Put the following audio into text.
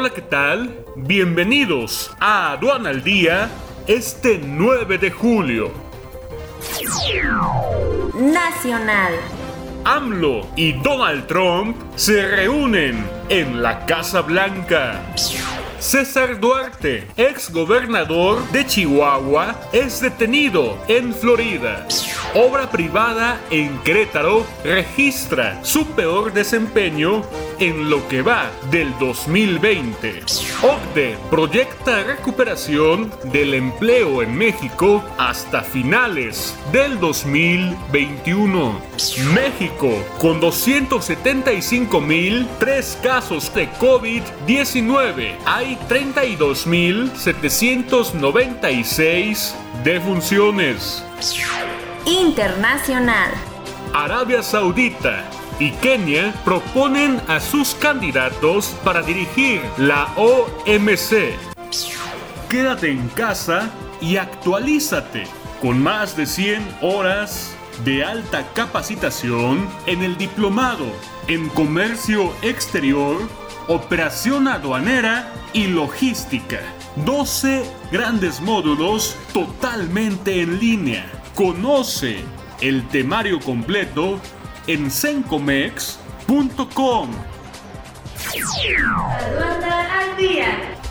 Hola, ¿qué tal? Bienvenidos a Aduana al Día este 9 de julio. Nacional. AMLO y Donald Trump se reúnen en la Casa Blanca. César Duarte, ex gobernador de Chihuahua, es detenido en Florida. Obra privada en Querétaro registra su peor desempeño en lo que va del 2020. OCDE proyecta recuperación del empleo en México hasta finales del 2021. México, con 275.003 casos de COVID-19, hay 32.796 defunciones. Internacional. Arabia Saudita y Kenia proponen a sus candidatos para dirigir la OMC. Quédate en casa y actualízate con más de 100 horas de alta capacitación en el diplomado en comercio exterior, operación aduanera y logística. 12 grandes módulos totalmente en línea. Conoce el temario completo en sencomex.com.